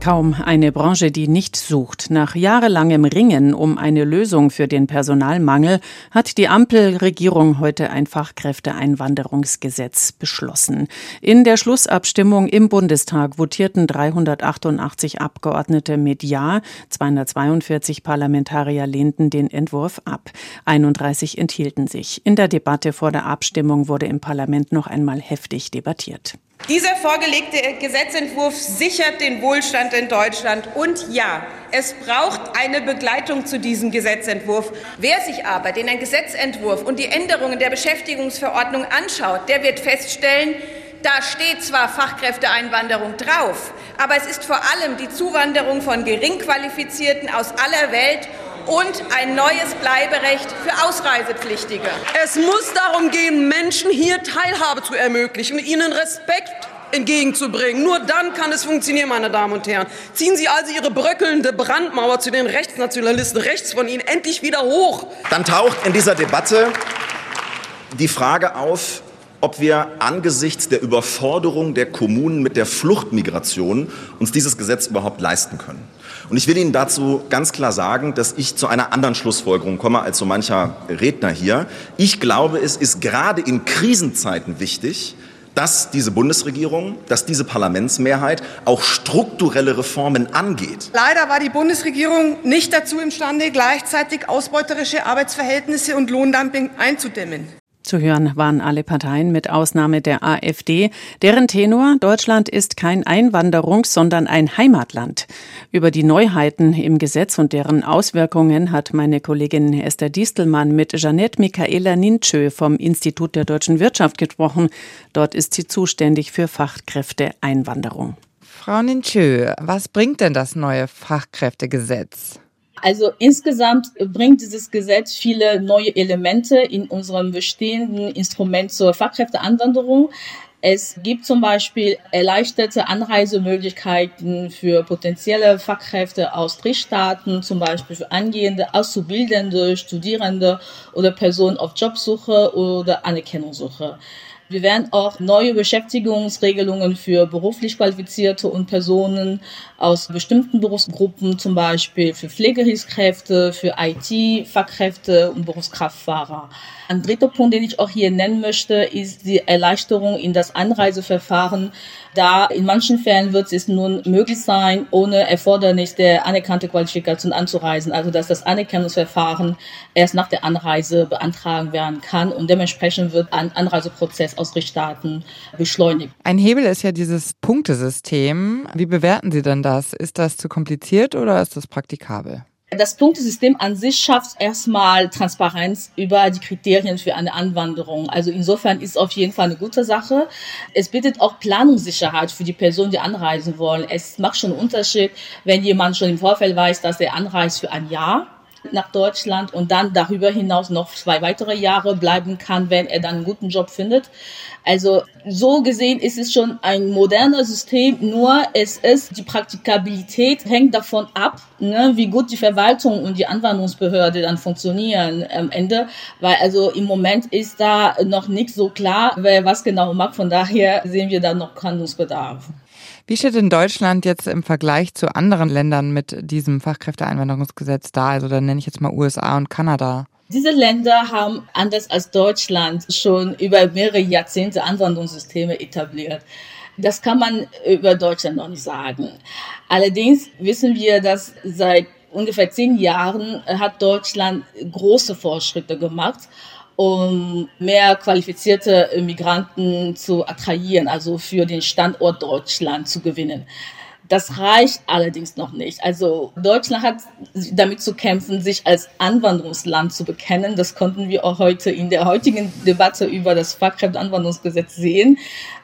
Kaum eine Branche, die nicht sucht. Nach jahrelangem Ringen um eine Lösung für den Personalmangel hat die Ampelregierung heute ein Fachkräfteeinwanderungsgesetz beschlossen. In der Schlussabstimmung im Bundestag votierten 388 Abgeordnete mit Ja, 242 Parlamentarier lehnten den Entwurf ab, 31 enthielten sich. In der Debatte vor der Abstimmung wurde im Parlament noch einmal heftig debattiert. Dieser vorgelegte Gesetzentwurf sichert den Wohlstand in Deutschland. Und ja, es braucht eine Begleitung zu diesem Gesetzentwurf. Wer sich aber den Gesetzentwurf und die Änderungen der Beschäftigungsverordnung anschaut, der wird feststellen, da steht zwar Fachkräfteeinwanderung drauf, aber es ist vor allem die Zuwanderung von Geringqualifizierten aus aller Welt und ein neues Bleiberecht für Ausreisepflichtige. Es muss darum gehen, Menschen hier Teilhabe zu ermöglichen ihnen Respekt entgegenzubringen. Nur dann kann es funktionieren, meine Damen und Herren. Ziehen Sie also Ihre bröckelnde Brandmauer zu den Rechtsnationalisten rechts von Ihnen endlich wieder hoch. Dann taucht in dieser Debatte die Frage auf, ob wir angesichts der Überforderung der Kommunen mit der Fluchtmigration uns dieses Gesetz überhaupt leisten können. Und ich will Ihnen dazu ganz klar sagen, dass ich zu einer anderen Schlussfolgerung komme als so mancher Redner hier. Ich glaube, es ist gerade in Krisenzeiten wichtig, dass diese Bundesregierung, dass diese Parlamentsmehrheit auch strukturelle Reformen angeht. Leider war die Bundesregierung nicht dazu imstande, gleichzeitig ausbeuterische Arbeitsverhältnisse und Lohndumping einzudämmen. Zu hören waren alle Parteien mit Ausnahme der AfD, deren Tenor Deutschland ist kein Einwanderungs-, sondern ein Heimatland. Über die Neuheiten im Gesetz und deren Auswirkungen hat meine Kollegin Esther Distelmann mit Jeanette Michaela Ninschö vom Institut der deutschen Wirtschaft gesprochen. Dort ist sie zuständig für Fachkräfteeinwanderung. Frau Ninschö, was bringt denn das neue Fachkräftegesetz? Also insgesamt bringt dieses Gesetz viele neue Elemente in unserem bestehenden Instrument zur Fachkräfteanwanderung. Es gibt zum Beispiel erleichterte Anreisemöglichkeiten für potenzielle Fachkräfte aus Drittstaaten, zum Beispiel für angehende Auszubildende, Studierende oder Personen auf Jobsuche oder Anerkennungssuche. Wir werden auch neue Beschäftigungsregelungen für beruflich Qualifizierte und Personen aus bestimmten Berufsgruppen, zum Beispiel für Pflegehilfskräfte, für IT-Fachkräfte und Berufskraftfahrer. Ein dritter Punkt, den ich auch hier nennen möchte, ist die Erleichterung in das Anreiseverfahren. Da in manchen Fällen wird es nun möglich sein, ohne Erfordernis der anerkannten Qualifikation anzureisen. Also dass das Anerkennungsverfahren erst nach der Anreise beantragen werden kann und dementsprechend wird ein Anreiseprozess aus Drittstaaten beschleunigt. Ein Hebel ist ja dieses Punktesystem. Wie bewerten Sie denn das? Ist das zu kompliziert oder ist das praktikabel? Das Punktesystem an sich schafft erstmal Transparenz über die Kriterien für eine Anwanderung. Also insofern ist auf jeden Fall eine gute Sache. Es bietet auch Planungssicherheit für die Personen, die anreisen wollen. Es macht schon einen Unterschied, wenn jemand schon im Vorfeld weiß, dass er anreist für ein Jahr nach Deutschland und dann darüber hinaus noch zwei weitere Jahre bleiben kann, wenn er dann einen guten Job findet. Also so gesehen ist es schon ein modernes System, nur es ist die Praktikabilität hängt davon ab, ne, wie gut die Verwaltung und die Anwendungsbehörde dann funktionieren am Ende, weil also im Moment ist da noch nicht so klar, wer was genau macht. Von daher sehen wir da noch Handlungsbedarf. Wie steht in Deutschland jetzt im Vergleich zu anderen Ländern mit diesem Fachkräfteeinwanderungsgesetz da? Also dann nenne ich jetzt mal USA und Kanada. Diese Länder haben anders als Deutschland schon über mehrere Jahrzehnte Anwanderungssysteme etabliert. Das kann man über Deutschland noch nicht sagen. Allerdings wissen wir, dass seit ungefähr zehn Jahren hat Deutschland große Fortschritte gemacht um mehr qualifizierte Migranten zu attrahieren, also für den Standort Deutschland zu gewinnen. Das reicht allerdings noch nicht. Also Deutschland hat damit zu kämpfen, sich als Anwanderungsland zu bekennen. Das konnten wir auch heute in der heutigen Debatte über das Fachkräfteanwanderungsgesetz sehen.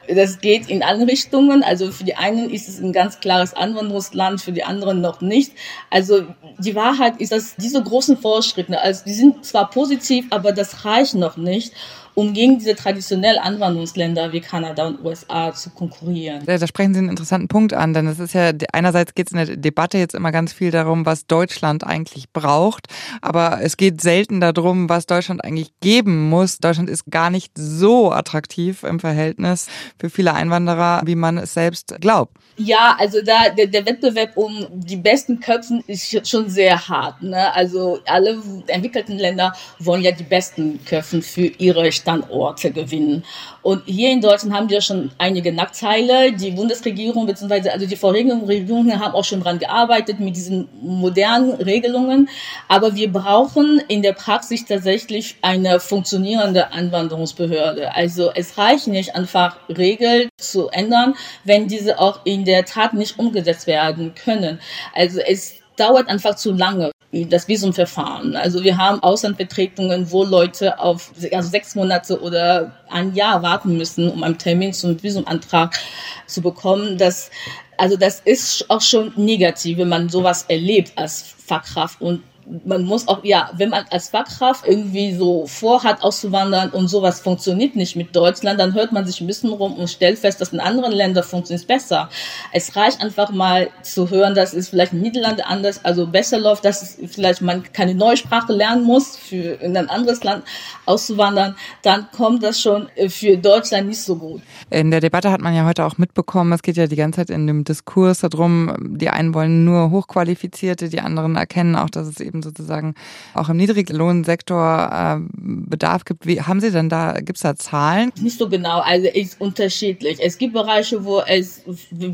Das geht in alle Richtungen. Also für die einen ist es ein ganz klares Anwanderungsland, für die anderen noch nicht. Also die Wahrheit ist, dass diese großen Fortschritte, also die sind zwar positiv, aber das reicht noch nicht um gegen diese traditionellen Anwanderungsländer wie Kanada und USA zu konkurrieren. Da sprechen Sie einen interessanten Punkt an, denn es ist ja, einerseits geht es in der Debatte jetzt immer ganz viel darum, was Deutschland eigentlich braucht, aber es geht selten darum, was Deutschland eigentlich geben muss. Deutschland ist gar nicht so attraktiv im Verhältnis für viele Einwanderer, wie man es selbst glaubt. Ja, also da der, der Wettbewerb um die besten Köpfen ist schon sehr hart. Ne? Also alle entwickelten Länder wollen ja die besten Köpfen für ihre Standorte gewinnen. Und hier in Deutschland haben wir schon einige Nachteile. Die Bundesregierung bzw. also die vorherigen Regierungen haben auch schon dran gearbeitet mit diesen modernen Regelungen. Aber wir brauchen in der Praxis tatsächlich eine funktionierende Anwanderungsbehörde. Also es reicht nicht einfach Regeln zu ändern, wenn diese auch in der Tat nicht umgesetzt werden können. Also es dauert einfach zu lange das Visumverfahren. Also wir haben Auslandvertretungen, wo Leute auf also sechs Monate oder ein Jahr warten müssen, um einen Termin zum Visumantrag zu bekommen. Das, also das ist auch schon negativ, wenn man sowas erlebt als Fachkraft und man muss auch, ja, wenn man als Fachkraft irgendwie so vorhat, auszuwandern und sowas funktioniert nicht mit Deutschland, dann hört man sich ein bisschen rum und stellt fest, dass in anderen Ländern funktioniert es besser. Es reicht einfach mal zu hören, dass es vielleicht in Niederlande anders, also besser läuft, dass es vielleicht man keine neue Sprache lernen muss, für in ein anderes Land auszuwandern, dann kommt das schon für Deutschland nicht so gut. In der Debatte hat man ja heute auch mitbekommen, es geht ja die ganze Zeit in dem Diskurs darum, die einen wollen nur Hochqualifizierte, die anderen erkennen auch, dass es eben eben sozusagen auch im Niedriglohnsektor äh, Bedarf gibt. Wie haben Sie denn da, gibt es da Zahlen? Nicht so genau, also ist unterschiedlich. Es gibt Bereiche, wo es,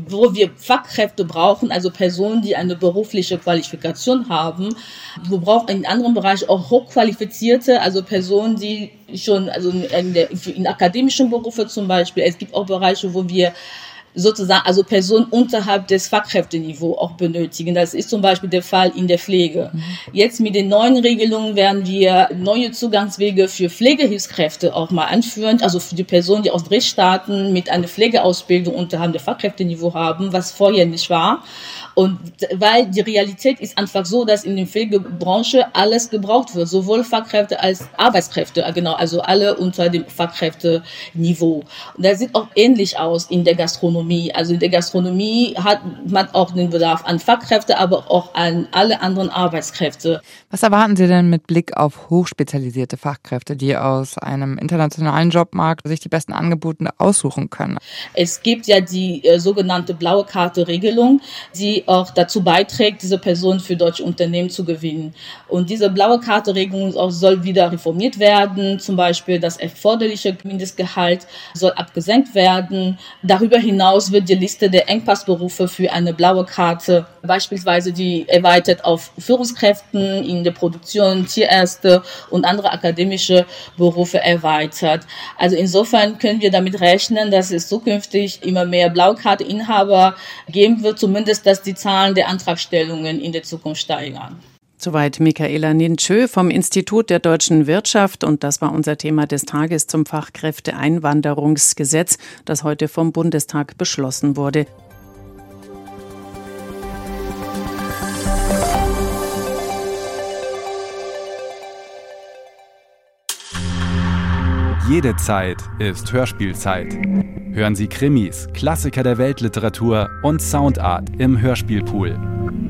wo wir Fachkräfte brauchen, also Personen, die eine berufliche Qualifikation haben. Wir brauchen in anderen Bereichen auch hochqualifizierte, also Personen, die schon, also in, der, in akademischen Berufen zum Beispiel. Es gibt auch Bereiche, wo wir sozusagen, also Personen unterhalb des Fachkräfteniveaus auch benötigen. Das ist zum Beispiel der Fall in der Pflege. Jetzt mit den neuen Regelungen werden wir neue Zugangswege für Pflegehilfskräfte auch mal anführen, also für die Personen, die aus Drittstaaten mit einer Pflegeausbildung unterhalb der Fachkräfteniveau haben, was vorher nicht war. Und weil die Realität ist einfach so, dass in der Pflegebranche alles gebraucht wird, sowohl Fachkräfte als Arbeitskräfte, genau, also alle unter dem Fachkräfteniveau. Und das sieht auch ähnlich aus in der Gastronomie. Also in der Gastronomie hat man auch den Bedarf an Fachkräfte, aber auch an alle anderen Arbeitskräfte. Was erwarten Sie denn mit Blick auf hochspezialisierte Fachkräfte, die aus einem internationalen Jobmarkt sich die besten Angebote aussuchen können? Es gibt ja die äh, sogenannte blaue Karte Regelung, die auch dazu beiträgt, diese Person für deutsche Unternehmen zu gewinnen. Und diese blaue Karte-Regelung soll wieder reformiert werden. Zum Beispiel das erforderliche Mindestgehalt soll abgesenkt werden. Darüber hinaus wird die Liste der Engpassberufe für eine blaue Karte beispielsweise die erweitert auf Führungskräften in der Produktion, Tierärzte und andere akademische Berufe erweitert. Also insofern können wir damit rechnen, dass es zukünftig immer mehr Blaukarte-Inhaber geben wird, zumindest dass die Zahlen der Antragstellungen in der Zukunft steigern. Soweit Michaela Nintschö vom Institut der deutschen Wirtschaft und das war unser Thema des Tages zum Fachkräfteeinwanderungsgesetz, das heute vom Bundestag beschlossen wurde. Jede Zeit ist Hörspielzeit. Hören Sie Krimis, Klassiker der Weltliteratur und Soundart im Hörspielpool.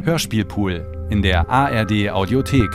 Hörspielpool in der ARD Audiothek.